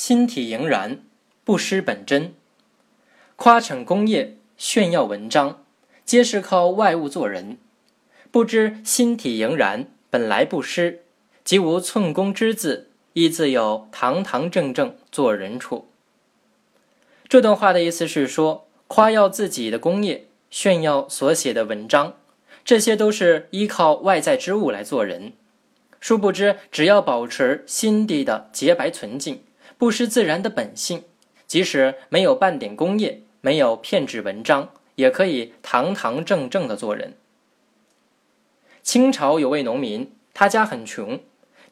心体盈然，不失本真。夸逞功业，炫耀文章，皆是靠外物做人。不知心体盈然，本来不失，即无寸功之字，亦自有堂堂正正做人处。这段话的意思是说，夸耀自己的功业，炫耀所写的文章，这些都是依靠外在之物来做人。殊不知，只要保持心底的洁白纯净。不失自然的本性，即使没有半点功业，没有骗纸文章，也可以堂堂正正的做人。清朝有位农民，他家很穷，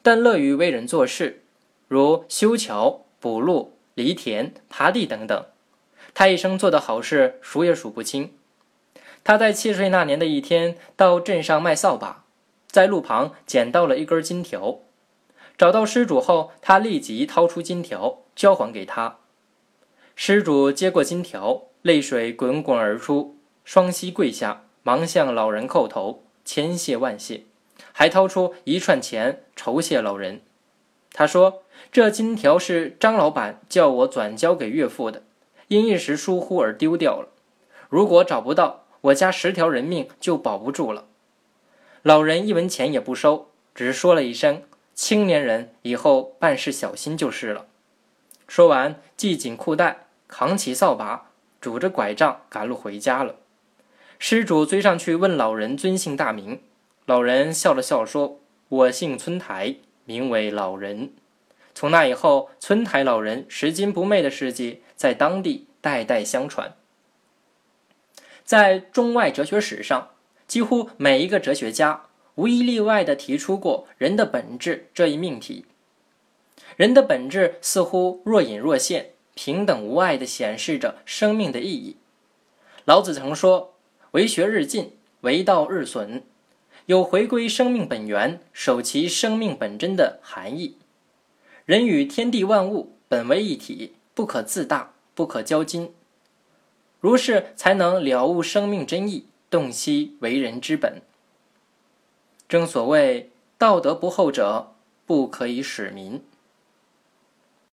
但乐于为人做事，如修桥、补路、犁田、耙地等等。他一生做的好事数也数不清。他在七岁那年的一天，到镇上卖扫把，在路旁捡到了一根金条。找到失主后，他立即掏出金条交还给他。失主接过金条，泪水滚滚而出，双膝跪下，忙向老人叩头，千谢万谢，还掏出一串钱酬谢老人。他说：“这金条是张老板叫我转交给岳父的，因一时疏忽而丢掉了。如果找不到，我家十条人命就保不住了。”老人一文钱也不收，只说了一声。青年人以后办事小心就是了。说完，系紧裤带，扛起扫把，拄着拐杖赶路回家了。施主追上去问老人尊姓大名，老人笑了笑说：“我姓村台，名为老人。”从那以后，村台老人拾金不昧的事迹在当地代代相传。在中外哲学史上，几乎每一个哲学家。无一例外地提出过人的本质这一命题。人的本质似乎若隐若现，平等无碍地显示着生命的意义。老子曾说：“为学日进，为道日损”，有回归生命本源、守其生命本真的含义。人与天地万物本为一体，不可自大，不可交金。如是，才能了悟生命真意，洞悉为人之本。正所谓，道德不厚者，不可以使民。